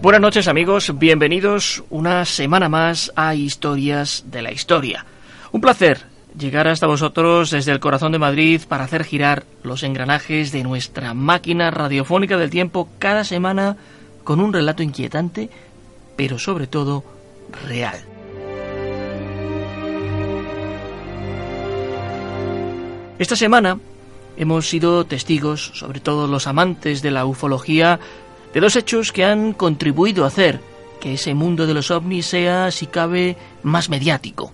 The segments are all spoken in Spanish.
Buenas noches amigos, bienvenidos una semana más a Historias de la Historia. Un placer llegar hasta vosotros desde el corazón de Madrid para hacer girar los engranajes de nuestra máquina radiofónica del tiempo cada semana con un relato inquietante, pero sobre todo real. Esta semana hemos sido testigos, sobre todo los amantes de la ufología, de dos hechos que han contribuido a hacer que ese mundo de los ovnis sea, si cabe, más mediático.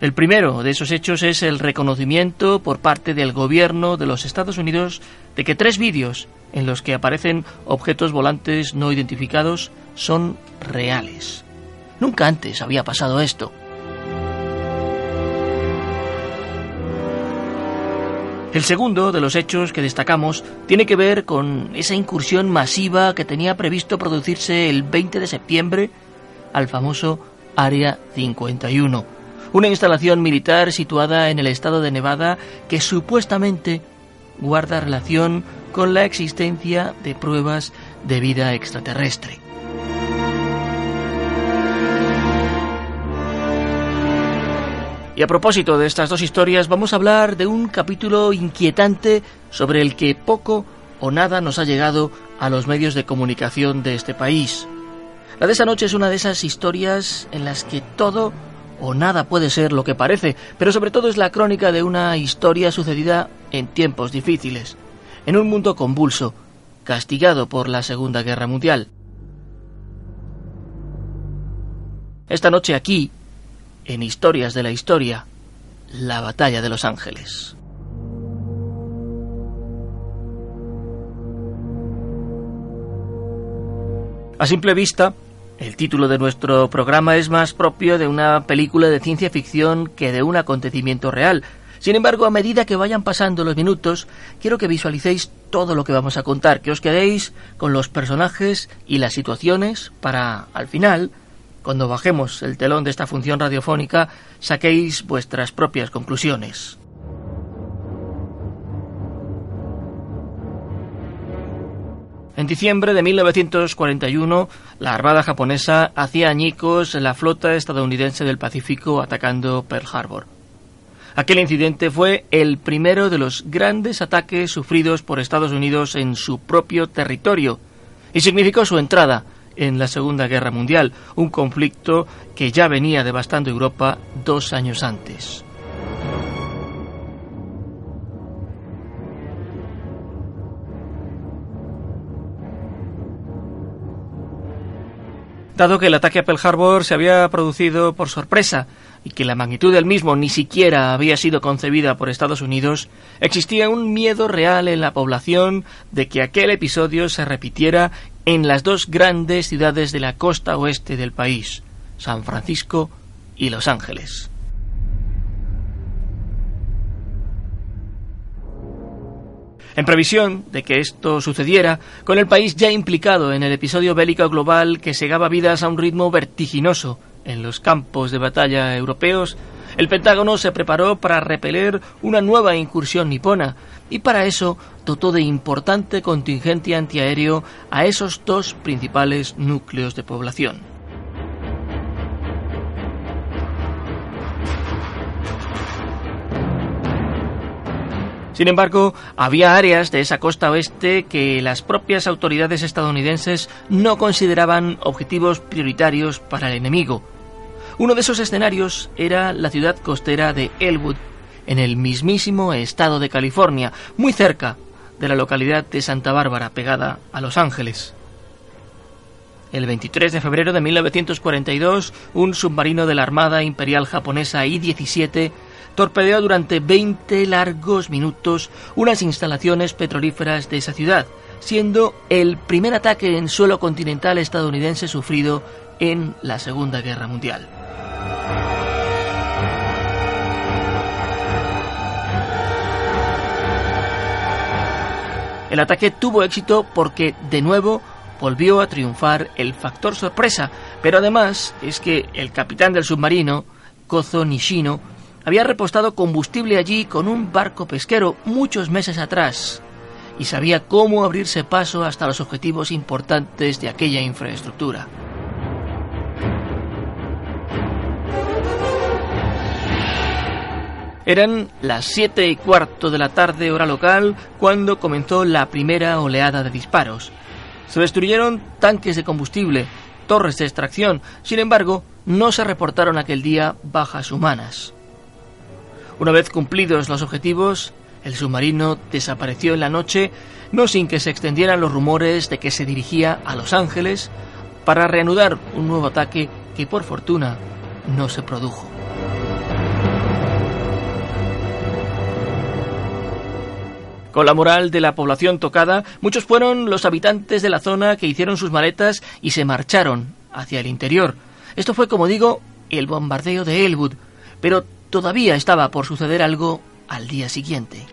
El primero de esos hechos es el reconocimiento por parte del gobierno de los Estados Unidos de que tres vídeos en los que aparecen objetos volantes no identificados son reales. Nunca antes había pasado esto. El segundo de los hechos que destacamos tiene que ver con esa incursión masiva que tenía previsto producirse el 20 de septiembre al famoso Área 51, una instalación militar situada en el estado de Nevada que supuestamente guarda relación con la existencia de pruebas de vida extraterrestre. Y a propósito de estas dos historias, vamos a hablar de un capítulo inquietante sobre el que poco o nada nos ha llegado a los medios de comunicación de este país. La de esa noche es una de esas historias en las que todo o nada puede ser lo que parece, pero sobre todo es la crónica de una historia sucedida en tiempos difíciles, en un mundo convulso, castigado por la Segunda Guerra Mundial. Esta noche aquí, en Historias de la Historia, la Batalla de los Ángeles. A simple vista, el título de nuestro programa es más propio de una película de ciencia ficción que de un acontecimiento real. Sin embargo, a medida que vayan pasando los minutos, quiero que visualicéis todo lo que vamos a contar, que os quedéis con los personajes y las situaciones para, al final, cuando bajemos el telón de esta función radiofónica, saquéis vuestras propias conclusiones. En diciembre de 1941, la Armada japonesa hacía añicos la flota estadounidense del Pacífico atacando Pearl Harbor. Aquel incidente fue el primero de los grandes ataques sufridos por Estados Unidos en su propio territorio y significó su entrada en la Segunda Guerra Mundial, un conflicto que ya venía devastando Europa dos años antes. Dado que el ataque a Pearl Harbor se había producido por sorpresa y que la magnitud del mismo ni siquiera había sido concebida por Estados Unidos, existía un miedo real en la población de que aquel episodio se repitiera en las dos grandes ciudades de la costa oeste del país, San Francisco y Los Ángeles. En previsión de que esto sucediera, con el país ya implicado en el episodio bélico global que segaba vidas a un ritmo vertiginoso en los campos de batalla europeos, el Pentágono se preparó para repeler una nueva incursión nipona y para eso dotó de importante contingente antiaéreo a esos dos principales núcleos de población. Sin embargo, había áreas de esa costa oeste que las propias autoridades estadounidenses no consideraban objetivos prioritarios para el enemigo. Uno de esos escenarios era la ciudad costera de Elwood, en el mismísimo estado de California, muy cerca de la localidad de Santa Bárbara, pegada a Los Ángeles. El 23 de febrero de 1942, un submarino de la Armada Imperial Japonesa I-17 torpedeó durante 20 largos minutos unas instalaciones petrolíferas de esa ciudad, siendo el primer ataque en suelo continental estadounidense sufrido en la Segunda Guerra Mundial. El ataque tuvo éxito porque, de nuevo, volvió a triunfar el factor sorpresa, pero además es que el capitán del submarino, Kozo Nishino, había repostado combustible allí con un barco pesquero muchos meses atrás y sabía cómo abrirse paso hasta los objetivos importantes de aquella infraestructura. Eran las siete y cuarto de la tarde hora local cuando comenzó la primera oleada de disparos. Se destruyeron tanques de combustible, torres de extracción, sin embargo, no se reportaron aquel día bajas humanas. Una vez cumplidos los objetivos, el submarino desapareció en la noche, no sin que se extendieran los rumores de que se dirigía a Los Ángeles para reanudar un nuevo ataque que por fortuna no se produjo. Con la moral de la población tocada, muchos fueron los habitantes de la zona que hicieron sus maletas y se marcharon hacia el interior. Esto fue, como digo, el bombardeo de Elwood, pero todavía estaba por suceder algo al día siguiente.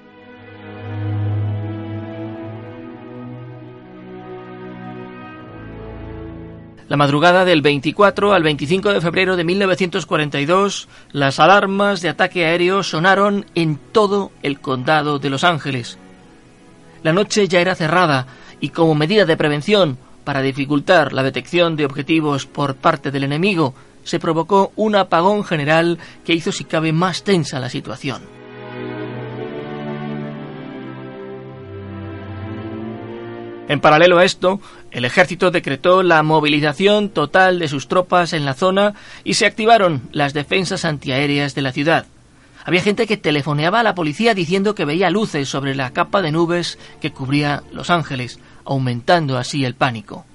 La madrugada del 24 al 25 de febrero de 1942, las alarmas de ataque aéreo sonaron en todo el condado de Los Ángeles. La noche ya era cerrada y como medida de prevención para dificultar la detección de objetivos por parte del enemigo, se provocó un apagón general que hizo si cabe más tensa la situación. En paralelo a esto, el ejército decretó la movilización total de sus tropas en la zona y se activaron las defensas antiaéreas de la ciudad. Había gente que telefoneaba a la policía diciendo que veía luces sobre la capa de nubes que cubría Los Ángeles, aumentando así el pánico.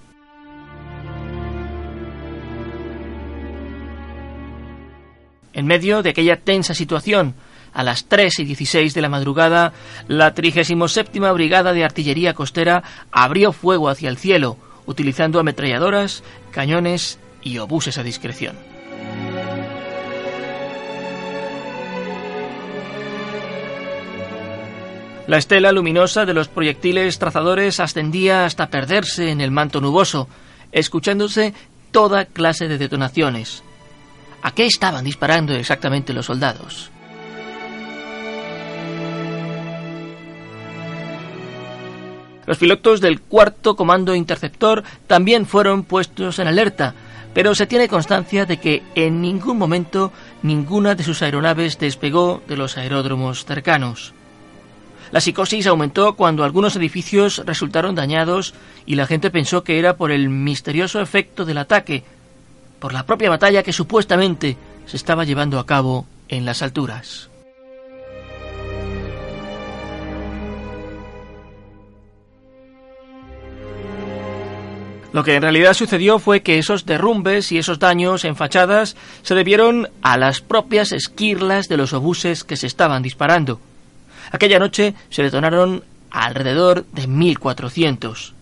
En medio de aquella tensa situación, a las 3 y 16 de la madrugada, la 37 Brigada de Artillería Costera abrió fuego hacia el cielo, utilizando ametralladoras, cañones y obuses a discreción. La estela luminosa de los proyectiles trazadores ascendía hasta perderse en el manto nuboso, escuchándose toda clase de detonaciones, ¿A qué estaban disparando exactamente los soldados? Los pilotos del cuarto comando interceptor también fueron puestos en alerta, pero se tiene constancia de que en ningún momento ninguna de sus aeronaves despegó de los aeródromos cercanos. La psicosis aumentó cuando algunos edificios resultaron dañados y la gente pensó que era por el misterioso efecto del ataque, por la propia batalla que supuestamente se estaba llevando a cabo en las alturas. Lo que en realidad sucedió fue que esos derrumbes y esos daños en fachadas se debieron a las propias esquirlas de los obuses que se estaban disparando. Aquella noche se detonaron alrededor de 1400.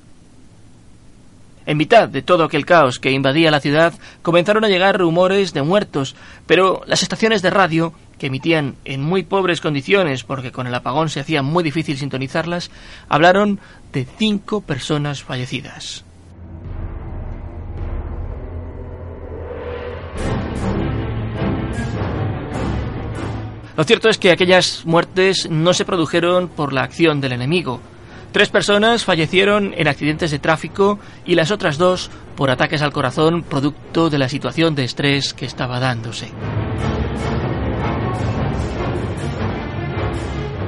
En mitad de todo aquel caos que invadía la ciudad, comenzaron a llegar rumores de muertos, pero las estaciones de radio, que emitían en muy pobres condiciones porque con el apagón se hacía muy difícil sintonizarlas, hablaron de cinco personas fallecidas. Lo cierto es que aquellas muertes no se produjeron por la acción del enemigo. Tres personas fallecieron en accidentes de tráfico y las otras dos por ataques al corazón producto de la situación de estrés que estaba dándose.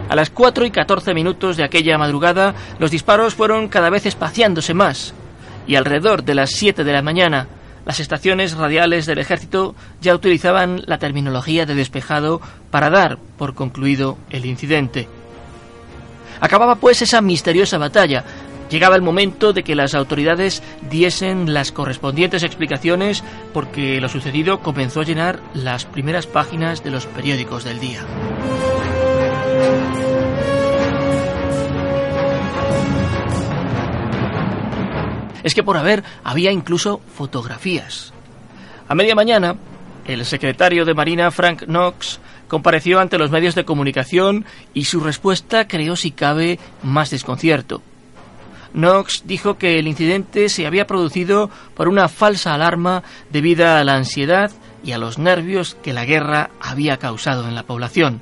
A las 4 y 14 minutos de aquella madrugada, los disparos fueron cada vez espaciándose más, y alrededor de las 7 de la mañana, las estaciones radiales del ejército ya utilizaban la terminología de despejado para dar por concluido el incidente. Acababa pues esa misteriosa batalla. Llegaba el momento de que las autoridades diesen las correspondientes explicaciones porque lo sucedido comenzó a llenar las primeras páginas de los periódicos del día. Es que por haber había incluso fotografías. A media mañana, el secretario de Marina Frank Knox compareció ante los medios de comunicación y su respuesta creó, si cabe, más desconcierto. Knox dijo que el incidente se había producido por una falsa alarma debida a la ansiedad y a los nervios que la guerra había causado en la población.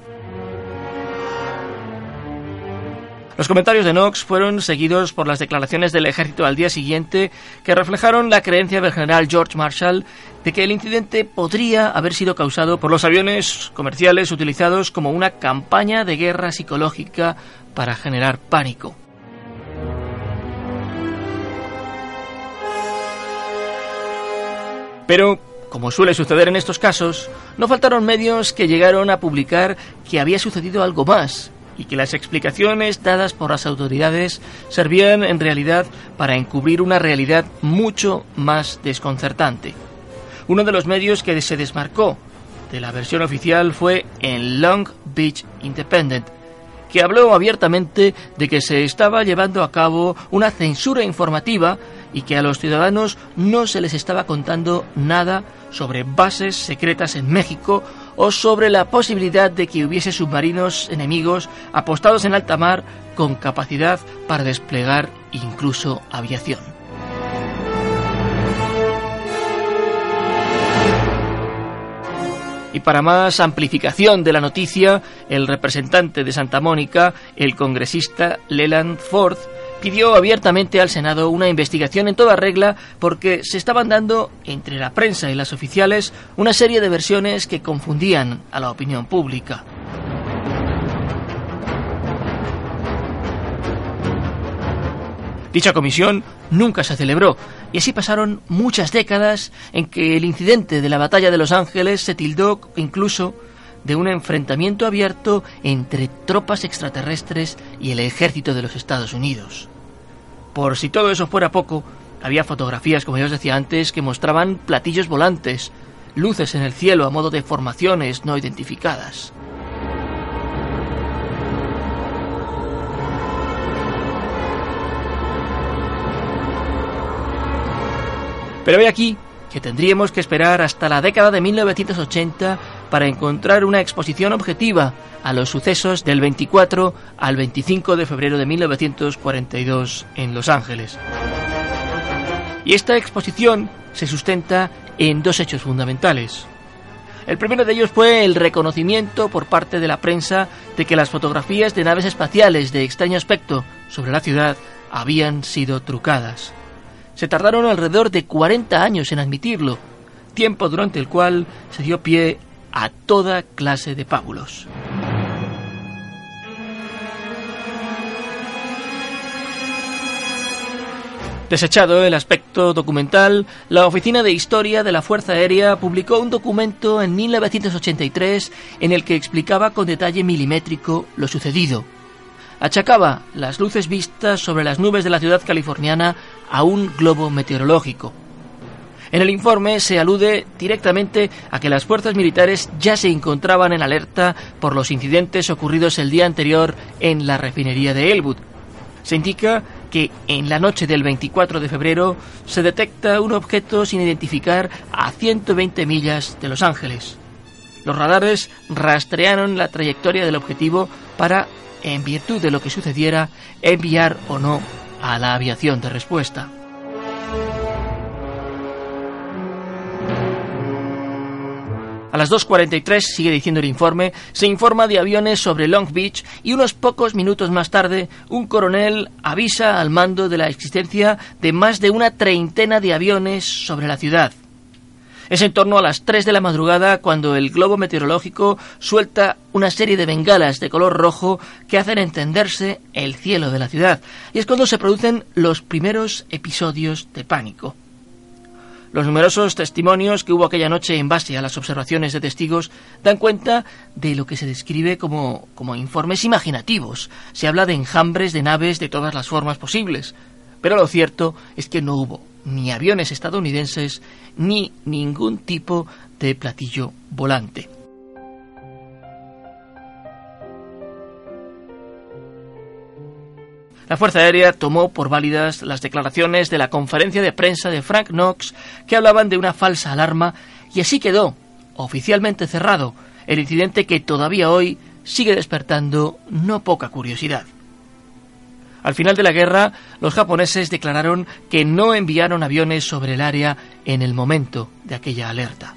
Los comentarios de Knox fueron seguidos por las declaraciones del ejército al día siguiente que reflejaron la creencia del general George Marshall de que el incidente podría haber sido causado por los aviones comerciales utilizados como una campaña de guerra psicológica para generar pánico. Pero, como suele suceder en estos casos, no faltaron medios que llegaron a publicar que había sucedido algo más y que las explicaciones dadas por las autoridades servían en realidad para encubrir una realidad mucho más desconcertante. Uno de los medios que se desmarcó de la versión oficial fue en Long Beach Independent, que habló abiertamente de que se estaba llevando a cabo una censura informativa y que a los ciudadanos no se les estaba contando nada sobre bases secretas en México o sobre la posibilidad de que hubiese submarinos enemigos apostados en alta mar con capacidad para desplegar incluso aviación. Y para más amplificación de la noticia, el representante de Santa Mónica, el congresista Leland Ford, pidió abiertamente al Senado una investigación en toda regla porque se estaban dando entre la prensa y las oficiales una serie de versiones que confundían a la opinión pública. Dicha comisión nunca se celebró y así pasaron muchas décadas en que el incidente de la batalla de Los Ángeles se tildó incluso de un enfrentamiento abierto entre tropas extraterrestres y el ejército de los Estados Unidos. Por si todo eso fuera poco, había fotografías, como ya os decía antes, que mostraban platillos volantes, luces en el cielo a modo de formaciones no identificadas. Pero hay aquí que tendríamos que esperar hasta la década de 1980 para encontrar una exposición objetiva a los sucesos del 24 al 25 de febrero de 1942 en Los Ángeles. Y esta exposición se sustenta en dos hechos fundamentales. El primero de ellos fue el reconocimiento por parte de la prensa de que las fotografías de naves espaciales de extraño aspecto sobre la ciudad habían sido trucadas. Se tardaron alrededor de 40 años en admitirlo, tiempo durante el cual se dio pie a toda clase de pábulos. Desechado el aspecto documental, la Oficina de Historia de la Fuerza Aérea publicó un documento en 1983 en el que explicaba con detalle milimétrico lo sucedido. Achacaba las luces vistas sobre las nubes de la ciudad californiana a un globo meteorológico. En el informe se alude directamente a que las fuerzas militares ya se encontraban en alerta por los incidentes ocurridos el día anterior en la refinería de Elwood. Se indica que en la noche del 24 de febrero se detecta un objeto sin identificar a 120 millas de Los Ángeles. Los radares rastrearon la trayectoria del objetivo para, en virtud de lo que sucediera, enviar o no a la aviación de respuesta. A las 2.43, sigue diciendo el informe, se informa de aviones sobre Long Beach y unos pocos minutos más tarde, un coronel avisa al mando de la existencia de más de una treintena de aviones sobre la ciudad. Es en torno a las 3 de la madrugada cuando el globo meteorológico suelta una serie de bengalas de color rojo que hacen entenderse el cielo de la ciudad. Y es cuando se producen los primeros episodios de pánico. Los numerosos testimonios que hubo aquella noche en base a las observaciones de testigos dan cuenta de lo que se describe como, como informes imaginativos. Se habla de enjambres de naves de todas las formas posibles. Pero lo cierto es que no hubo ni aviones estadounidenses ni ningún tipo de platillo volante. La Fuerza Aérea tomó por válidas las declaraciones de la conferencia de prensa de Frank Knox que hablaban de una falsa alarma y así quedó oficialmente cerrado el incidente que todavía hoy sigue despertando no poca curiosidad. Al final de la guerra, los japoneses declararon que no enviaron aviones sobre el área en el momento de aquella alerta.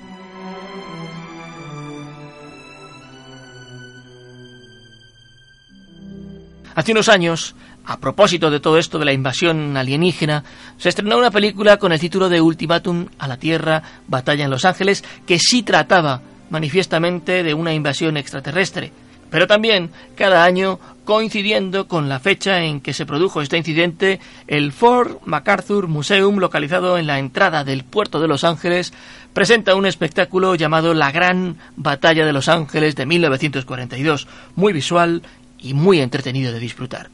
Hace unos años, a propósito de todo esto de la invasión alienígena, se estrenó una película con el título de Ultimátum a la Tierra, Batalla en Los Ángeles, que sí trataba manifiestamente de una invasión extraterrestre, pero también cada año coincidiendo con la fecha en que se produjo este incidente, el Fort MacArthur Museum, localizado en la entrada del puerto de Los Ángeles, presenta un espectáculo llamado La Gran Batalla de Los Ángeles de 1942, muy visual y muy entretenido de disfrutar.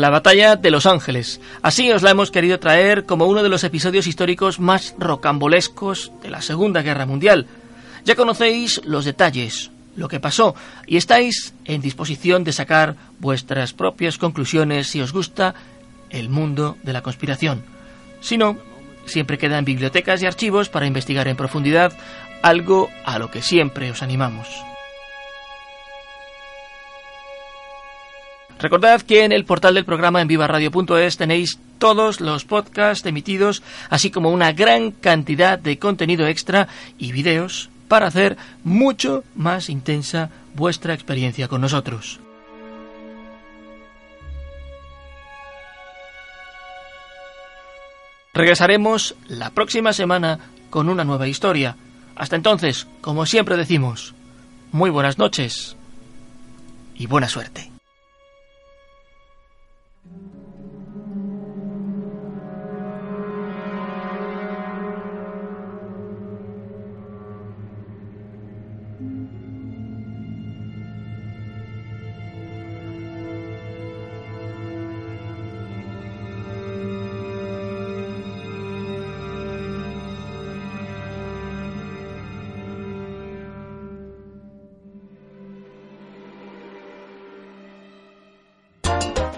La batalla de Los Ángeles. Así os la hemos querido traer como uno de los episodios históricos más rocambolescos de la Segunda Guerra Mundial. Ya conocéis los detalles, lo que pasó, y estáis en disposición de sacar vuestras propias conclusiones si os gusta el mundo de la conspiración. Si no, siempre quedan bibliotecas y archivos para investigar en profundidad, algo a lo que siempre os animamos. Recordad que en el portal del programa en vivaradio.es tenéis todos los podcasts emitidos, así como una gran cantidad de contenido extra y vídeos para hacer mucho más intensa vuestra experiencia con nosotros. Regresaremos la próxima semana con una nueva historia. Hasta entonces, como siempre decimos, muy buenas noches y buena suerte.